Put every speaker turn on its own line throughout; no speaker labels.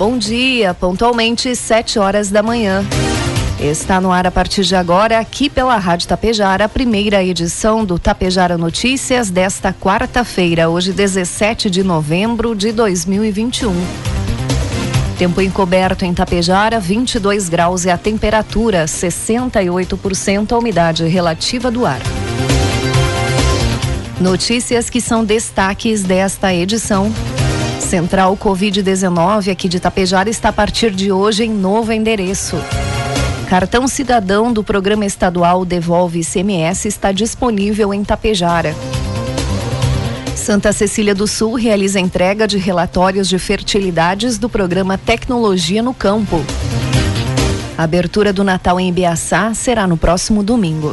Bom dia, pontualmente 7 horas da manhã. Está no ar a partir de agora, aqui pela Rádio Tapejara, a primeira edição do Tapejara Notícias desta quarta-feira, hoje 17 de novembro de 2021. Tempo encoberto em Tapejara, 22 graus é a temperatura, 68% a umidade relativa do ar. Notícias que são destaques desta edição. Central Covid-19 aqui de Tapejara está a partir de hoje em novo endereço. Cartão cidadão do Programa Estadual Devolve ICMS está disponível em Tapejara. Santa Cecília do Sul realiza entrega de relatórios de fertilidades do programa Tecnologia no Campo. A abertura do Natal em Ibiaçá será no próximo domingo.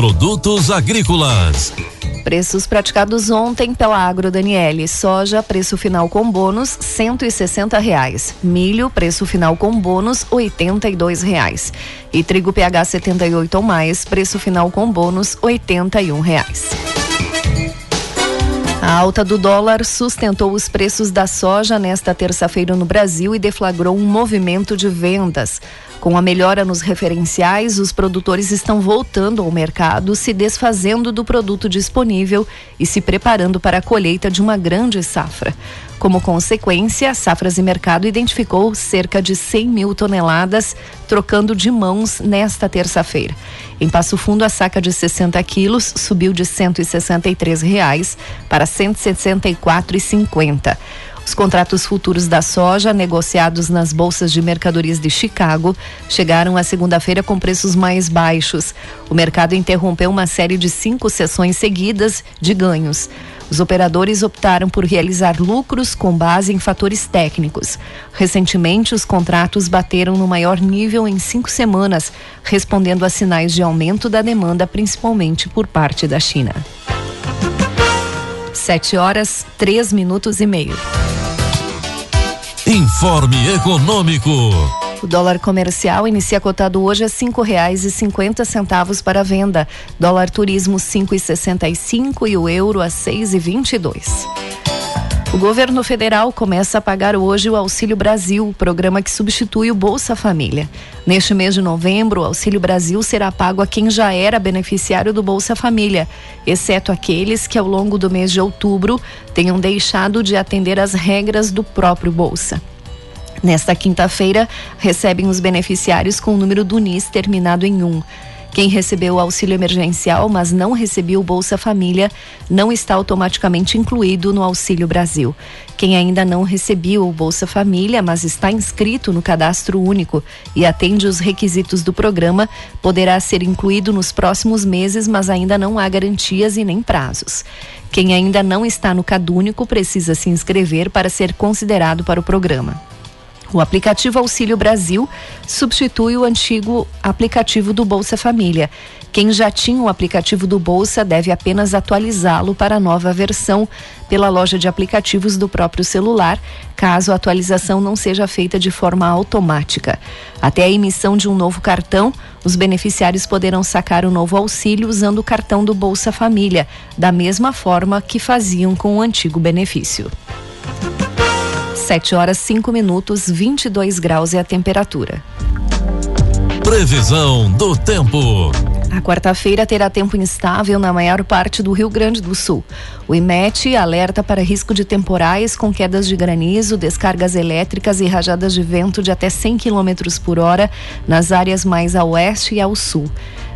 Produtos agrícolas.
Preços praticados ontem pela Agro Daniele. Soja, preço final com bônus, cento e reais. Milho, preço final com bônus, oitenta e reais. E trigo PH 78 ou mais, preço final com bônus, oitenta e reais. A alta do dólar sustentou os preços da soja nesta terça-feira no Brasil e deflagrou um movimento de vendas. Com a melhora nos referenciais, os produtores estão voltando ao mercado, se desfazendo do produto disponível e se preparando para a colheita de uma grande safra. Como consequência, Safras e Mercado identificou cerca de 100 mil toneladas trocando de mãos nesta terça-feira. Em Passo Fundo, a saca de 60 quilos subiu de 163 reais para R$ 164,50. Os contratos futuros da soja, negociados nas bolsas de mercadorias de Chicago, chegaram à segunda-feira com preços mais baixos. O mercado interrompeu uma série de cinco sessões seguidas de ganhos. Os operadores optaram por realizar lucros com base em fatores técnicos. Recentemente, os contratos bateram no maior nível em cinco semanas, respondendo a sinais de aumento da demanda, principalmente por parte da China. Sete horas, três minutos e meio.
Informe Econômico.
O dólar comercial inicia cotado hoje a cinco reais e cinquenta centavos para venda. Dólar turismo cinco e sessenta e cinco e o euro a seis e vinte e dois. O governo federal começa a pagar hoje o Auxílio Brasil, programa que substitui o Bolsa Família. Neste mês de novembro, o Auxílio Brasil será pago a quem já era beneficiário do Bolsa Família, exceto aqueles que ao longo do mês de outubro tenham deixado de atender às regras do próprio Bolsa. Nesta quinta-feira, recebem os beneficiários com o número do NIS terminado em 1. Quem recebeu o auxílio emergencial, mas não recebeu o Bolsa Família, não está automaticamente incluído no Auxílio Brasil. Quem ainda não recebeu o Bolsa Família, mas está inscrito no cadastro único e atende os requisitos do programa, poderá ser incluído nos próximos meses, mas ainda não há garantias e nem prazos. Quem ainda não está no cadúnico precisa se inscrever para ser considerado para o programa. O aplicativo Auxílio Brasil substitui o antigo aplicativo do Bolsa Família. Quem já tinha o aplicativo do Bolsa deve apenas atualizá-lo para a nova versão pela loja de aplicativos do próprio celular, caso a atualização não seja feita de forma automática. Até a emissão de um novo cartão, os beneficiários poderão sacar o novo auxílio usando o cartão do Bolsa Família, da mesma forma que faziam com o antigo benefício. 7 horas 5 minutos, 22 graus é a temperatura.
Previsão do tempo.
A quarta-feira terá tempo instável na maior parte do Rio Grande do Sul. O IMET alerta para risco de temporais com quedas de granizo, descargas elétricas e rajadas de vento de até 100 km por hora nas áreas mais a oeste e ao sul.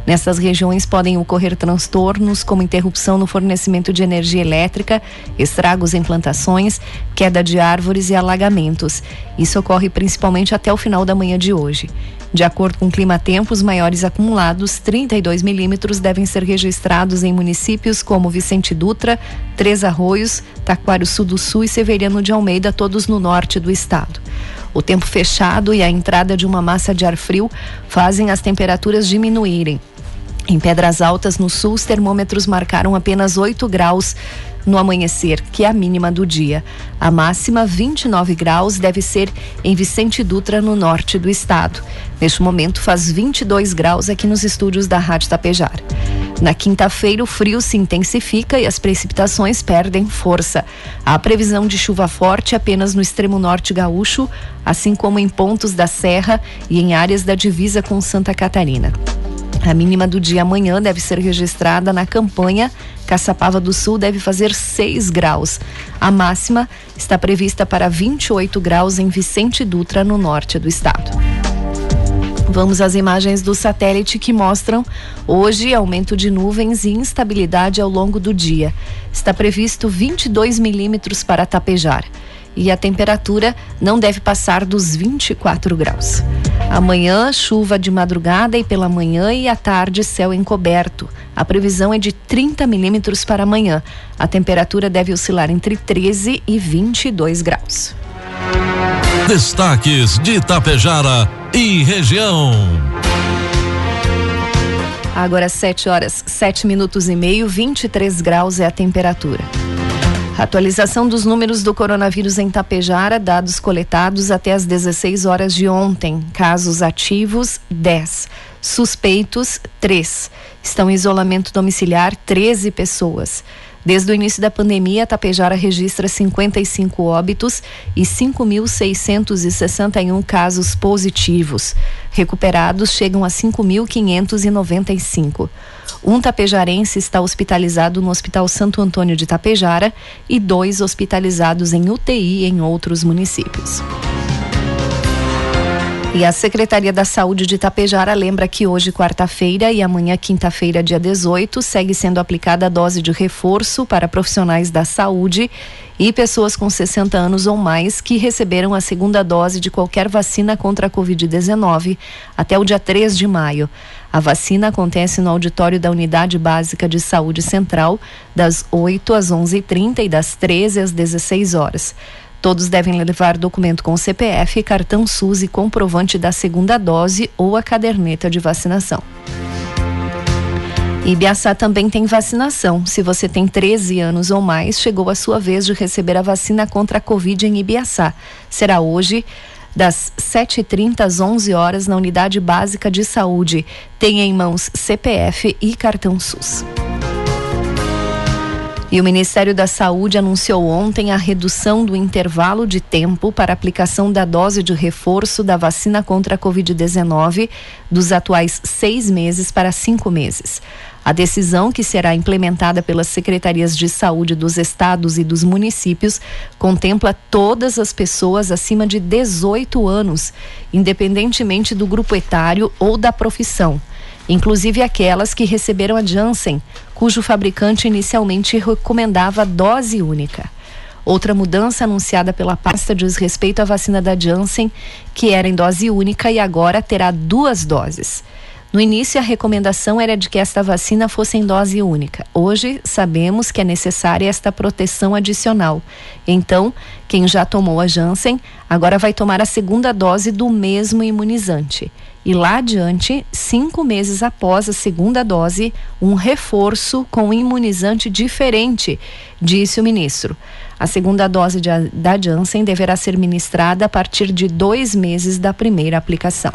Nessas regiões podem ocorrer transtornos como interrupção no fornecimento de energia elétrica, estragos em plantações, queda de árvores e alagamentos. Isso ocorre principalmente até o final da manhã de hoje. De acordo com o Clima Tempo, os maiores acumulados, 32 milímetros, devem ser registrados em municípios como Vicente Dutra, Três Arroios, Taquário Sul do Sul e Severiano de Almeida, todos no norte do estado. O tempo fechado e a entrada de uma massa de ar frio fazem as temperaturas diminuírem. Em Pedras Altas, no sul, os termômetros marcaram apenas 8 graus no amanhecer, que é a mínima do dia. A máxima, 29 graus, deve ser em Vicente Dutra, no norte do estado. Neste momento, faz 22 graus aqui nos estúdios da Rádio Tapejar. Na quinta-feira, o frio se intensifica e as precipitações perdem força. Há previsão de chuva forte apenas no extremo norte gaúcho, assim como em pontos da Serra e em áreas da divisa com Santa Catarina. A mínima do dia amanhã deve ser registrada na campanha. Caçapava do Sul deve fazer 6 graus. A máxima está prevista para 28 graus em Vicente Dutra, no norte do estado. Vamos às imagens do satélite que mostram hoje aumento de nuvens e instabilidade ao longo do dia. Está previsto 22 milímetros para tapejar e a temperatura não deve passar dos 24 graus. Amanhã, chuva de madrugada e pela manhã e à tarde, céu encoberto. A previsão é de 30 milímetros para amanhã. A temperatura deve oscilar entre 13 e 22 graus.
Destaques de Itapejara e região.
Agora 7 horas, 7 minutos e meio, 23 graus é a temperatura. Atualização dos números do coronavírus em Tapejara, dados coletados até as 16 horas de ontem. Casos ativos, 10. Suspeitos, 3. Estão em isolamento domiciliar, 13 pessoas. Desde o início da pandemia, Tapejara registra 55 óbitos e 5.661 casos positivos. Recuperados chegam a 5.595. Um tapejarense está hospitalizado no Hospital Santo Antônio de Tapejara e dois hospitalizados em UTI em outros municípios. E a Secretaria da Saúde de Tapejara lembra que hoje, quarta-feira, e amanhã, quinta-feira, dia 18, segue sendo aplicada a dose de reforço para profissionais da saúde e pessoas com 60 anos ou mais que receberam a segunda dose de qualquer vacina contra a Covid-19 até o dia 3 de maio. A vacina acontece no auditório da Unidade Básica de Saúde Central, das 8 às 11h30 e das 13 às 16 horas. Todos devem levar documento com CPF, cartão SUS e comprovante da segunda dose ou a caderneta de vacinação. Ibiaçá também tem vacinação. Se você tem 13 anos ou mais, chegou a sua vez de receber a vacina contra a Covid em Ibiaçá. Será hoje, das 7h30 às 11 horas, na Unidade Básica de Saúde. Tenha em mãos CPF e cartão SUS. E o Ministério da Saúde anunciou ontem a redução do intervalo de tempo para aplicação da dose de reforço da vacina contra a Covid-19 dos atuais seis meses para cinco meses. A decisão, que será implementada pelas secretarias de saúde dos estados e dos municípios, contempla todas as pessoas acima de 18 anos, independentemente do grupo etário ou da profissão inclusive aquelas que receberam a Janssen, cujo fabricante inicialmente recomendava dose única. Outra mudança anunciada pela pasta diz respeito à vacina da Janssen, que era em dose única e agora terá duas doses. No início, a recomendação era de que esta vacina fosse em dose única. Hoje, sabemos que é necessária esta proteção adicional. Então, quem já tomou a Janssen agora vai tomar a segunda dose do mesmo imunizante. E lá adiante, cinco meses após a segunda dose, um reforço com imunizante diferente, disse o ministro. A segunda dose de, da Janssen deverá ser ministrada a partir de dois meses da primeira aplicação.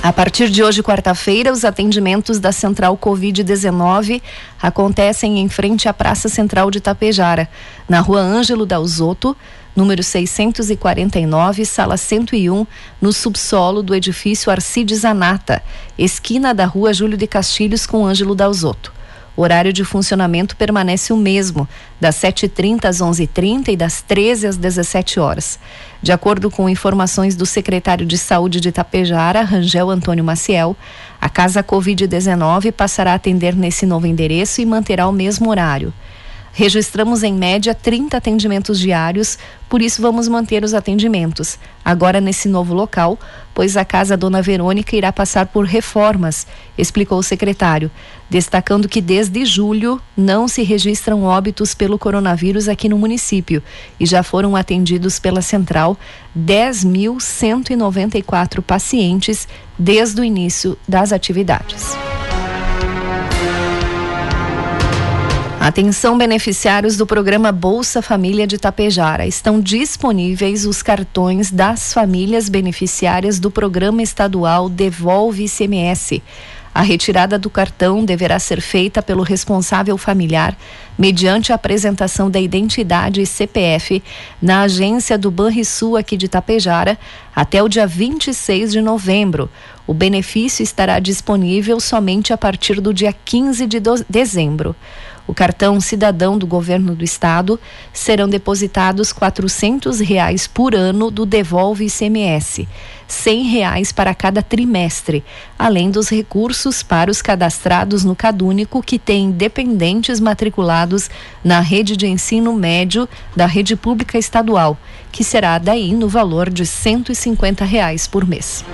A partir de hoje, quarta-feira, os atendimentos da Central Covid-19 acontecem em frente à Praça Central de Tapejara, na rua Ângelo Dalzotto, número 649, sala 101, no subsolo do edifício Arcides Anata, esquina da rua Júlio de Castilhos com Ângelo Dalzotto. O horário de funcionamento permanece o mesmo, das 7h30 às 11h30 e das 13 às 17 horas. De acordo com informações do secretário de Saúde de Itapejara, Rangel Antônio Maciel, a Casa Covid-19 passará a atender nesse novo endereço e manterá o mesmo horário. Registramos em média 30 atendimentos diários, por isso vamos manter os atendimentos. Agora nesse novo local, pois a casa Dona Verônica irá passar por reformas, explicou o secretário, destacando que desde julho não se registram óbitos pelo coronavírus aqui no município e já foram atendidos pela central 10.194 pacientes desde o início das atividades. Atenção beneficiários do programa Bolsa Família de Tapejara. Estão disponíveis os cartões das famílias beneficiárias do programa estadual Devolve ICMS. A retirada do cartão deverá ser feita pelo responsável familiar mediante a apresentação da identidade e CPF na agência do Banrisul aqui de Tapejara até o dia 26 de novembro. O benefício estará disponível somente a partir do dia 15 de dezembro o cartão cidadão do governo do estado, serão depositados R$ reais por ano do Devolve ICMS, R$ reais para cada trimestre, além dos recursos para os cadastrados no Cadúnico que têm dependentes matriculados na rede de ensino médio da rede pública estadual, que será daí no valor de 150 reais por mês.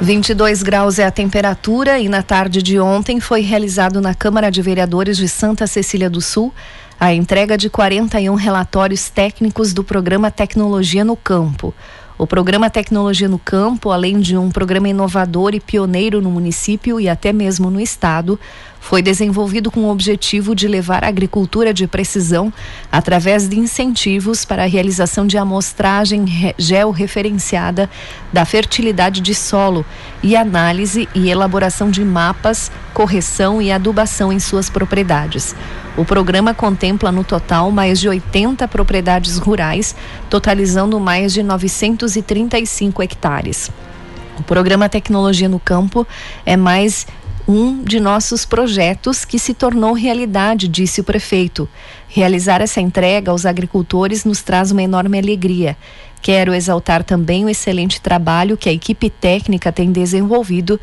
22 graus é a temperatura e na tarde de ontem foi realizado na Câmara de Vereadores de Santa Cecília do Sul a entrega de 41 relatórios técnicos do programa Tecnologia no Campo. O programa Tecnologia no Campo, além de um programa inovador e pioneiro no município e até mesmo no estado, foi desenvolvido com o objetivo de levar a agricultura de precisão através de incentivos para a realização de amostragem georreferenciada da fertilidade de solo e análise e elaboração de mapas, correção e adubação em suas propriedades. O programa contempla no total mais de 80 propriedades rurais, totalizando mais de 935 hectares. O programa Tecnologia no Campo é mais um de nossos projetos que se tornou realidade, disse o prefeito. Realizar essa entrega aos agricultores nos traz uma enorme alegria. Quero exaltar também o excelente trabalho que a equipe técnica tem desenvolvido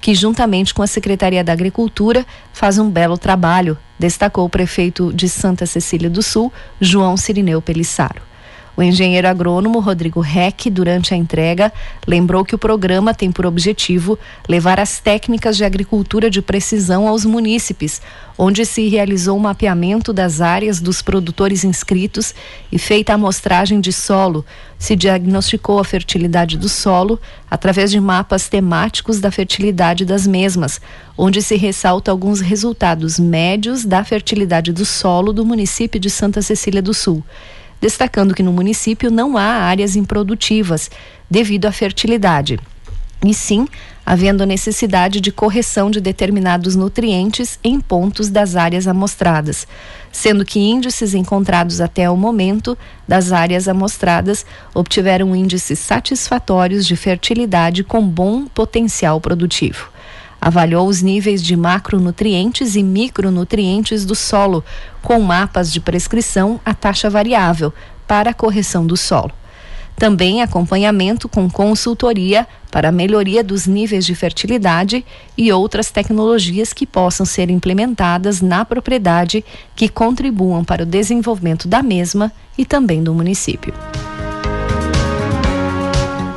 que, juntamente com a Secretaria da Agricultura, faz um belo trabalho, destacou o prefeito de Santa Cecília do Sul, João Cirineu Pelissaro. O engenheiro agrônomo Rodrigo Reck, durante a entrega, lembrou que o programa tem por objetivo levar as técnicas de agricultura de precisão aos munícipes, onde se realizou o um mapeamento das áreas dos produtores inscritos e feita a amostragem de solo. Se diagnosticou a fertilidade do solo através de mapas temáticos da fertilidade das mesmas, onde se ressalta alguns resultados médios da fertilidade do solo do município de Santa Cecília do Sul destacando que no município não há áreas improdutivas devido à fertilidade. E sim, havendo necessidade de correção de determinados nutrientes em pontos das áreas amostradas, sendo que índices encontrados até o momento das áreas amostradas obtiveram índices satisfatórios de fertilidade com bom potencial produtivo avaliou os níveis de macronutrientes e micronutrientes do solo, com mapas de prescrição a taxa variável para a correção do solo. Também acompanhamento com consultoria para melhoria dos níveis de fertilidade e outras tecnologias que possam ser implementadas na propriedade que contribuam para o desenvolvimento da mesma e também do município.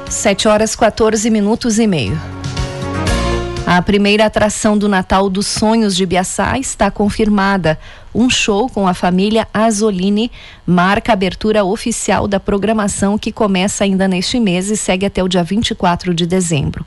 7 horas 14 minutos e meio. A primeira atração do Natal dos Sonhos de Biaçá está confirmada. Um show com a família Azolini marca a abertura oficial da programação que começa ainda neste mês e segue até o dia 24 de dezembro.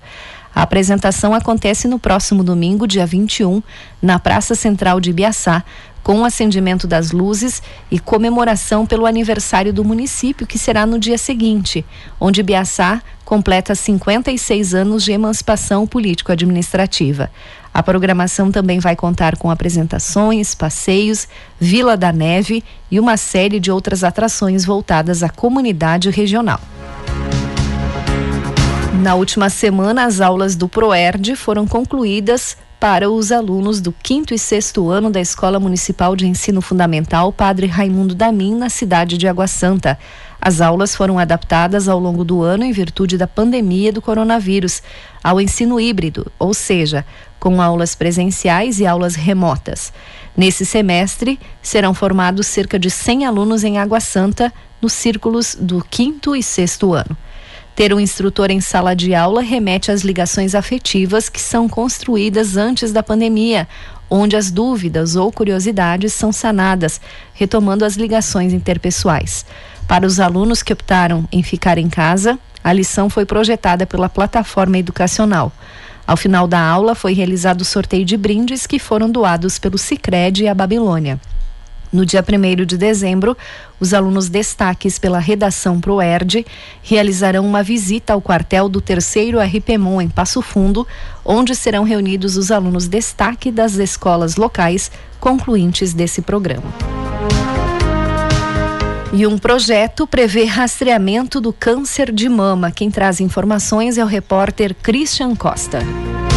A apresentação acontece no próximo domingo, dia 21, na Praça Central de Biaçá, com o acendimento das luzes e comemoração pelo aniversário do município, que será no dia seguinte, onde Biaçá completa 56 anos de emancipação político-administrativa. A programação também vai contar com apresentações, passeios, Vila da Neve e uma série de outras atrações voltadas à comunidade regional. Na última semana, as aulas do ProERD foram concluídas para os alunos do quinto e sexto ano da Escola Municipal de Ensino Fundamental Padre Raimundo Damin, na cidade de Água Santa. As aulas foram adaptadas ao longo do ano em virtude da pandemia do coronavírus ao ensino híbrido, ou seja, com aulas presenciais e aulas remotas. Nesse semestre, serão formados cerca de 100 alunos em Água Santa, nos círculos do quinto e sexto ano. Ter um instrutor em sala de aula remete às ligações afetivas que são construídas antes da pandemia, onde as dúvidas ou curiosidades são sanadas, retomando as ligações interpessoais. Para os alunos que optaram em ficar em casa, a lição foi projetada pela plataforma educacional. Ao final da aula, foi realizado o sorteio de brindes que foram doados pelo Cicred e a Babilônia. No dia 1 de dezembro, os alunos destaques pela redação ProERD realizarão uma visita ao quartel do terceiro RPMON em Passo Fundo, onde serão reunidos os alunos destaque das escolas locais concluintes desse programa. E um projeto prevê rastreamento do câncer de mama. Quem traz informações é o repórter Christian Costa.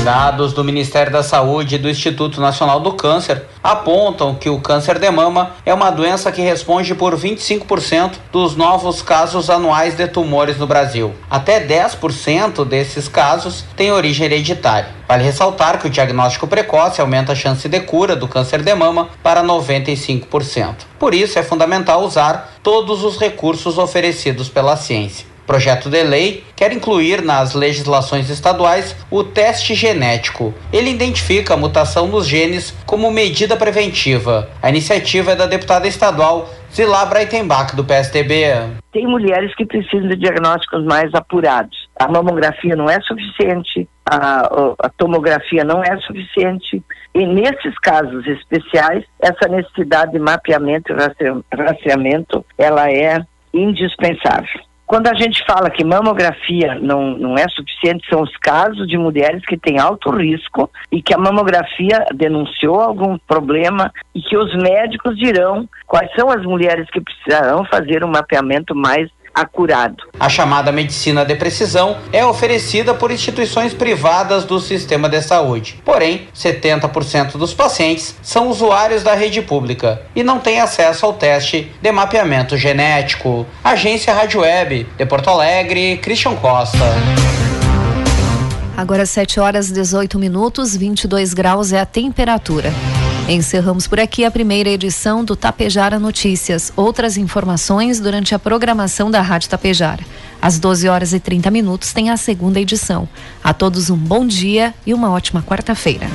Dados do Ministério da Saúde e do Instituto Nacional do Câncer apontam que o câncer de mama é uma doença que responde por 25% dos novos casos anuais de tumores no Brasil. Até 10% desses casos têm origem hereditária. Vale ressaltar que o diagnóstico precoce aumenta a chance de cura do câncer de mama para 95%. Por isso é fundamental usar todos os recursos oferecidos pela ciência projeto de lei quer incluir nas legislações estaduais o teste genético. Ele identifica a mutação nos genes como medida preventiva. A iniciativa é da deputada estadual Zilá Breitenbach, do PSDB.
Tem mulheres que precisam de diagnósticos mais apurados. A mamografia não é suficiente, a, a tomografia não é suficiente. E nesses casos especiais, essa necessidade de mapeamento e rastreamento, ela é indispensável. Quando a gente fala que mamografia não, não é suficiente, são os casos de mulheres que têm alto risco e que a mamografia denunciou algum problema e que os médicos dirão quais são as mulheres que precisarão fazer um mapeamento mais acurado.
A chamada medicina de precisão é oferecida por instituições privadas do sistema de saúde. Porém, 70% dos pacientes são usuários da rede pública e não têm acesso ao teste de mapeamento genético. Agência Rádio Web, de Porto Alegre, Christian Costa.
Agora 7 horas 18 minutos, 22 graus é a temperatura. Encerramos por aqui a primeira edição do Tapejara Notícias. Outras informações durante a programação da Rádio Tapejara. Às 12 horas e 30 minutos tem a segunda edição. A todos um bom dia e uma ótima quarta-feira.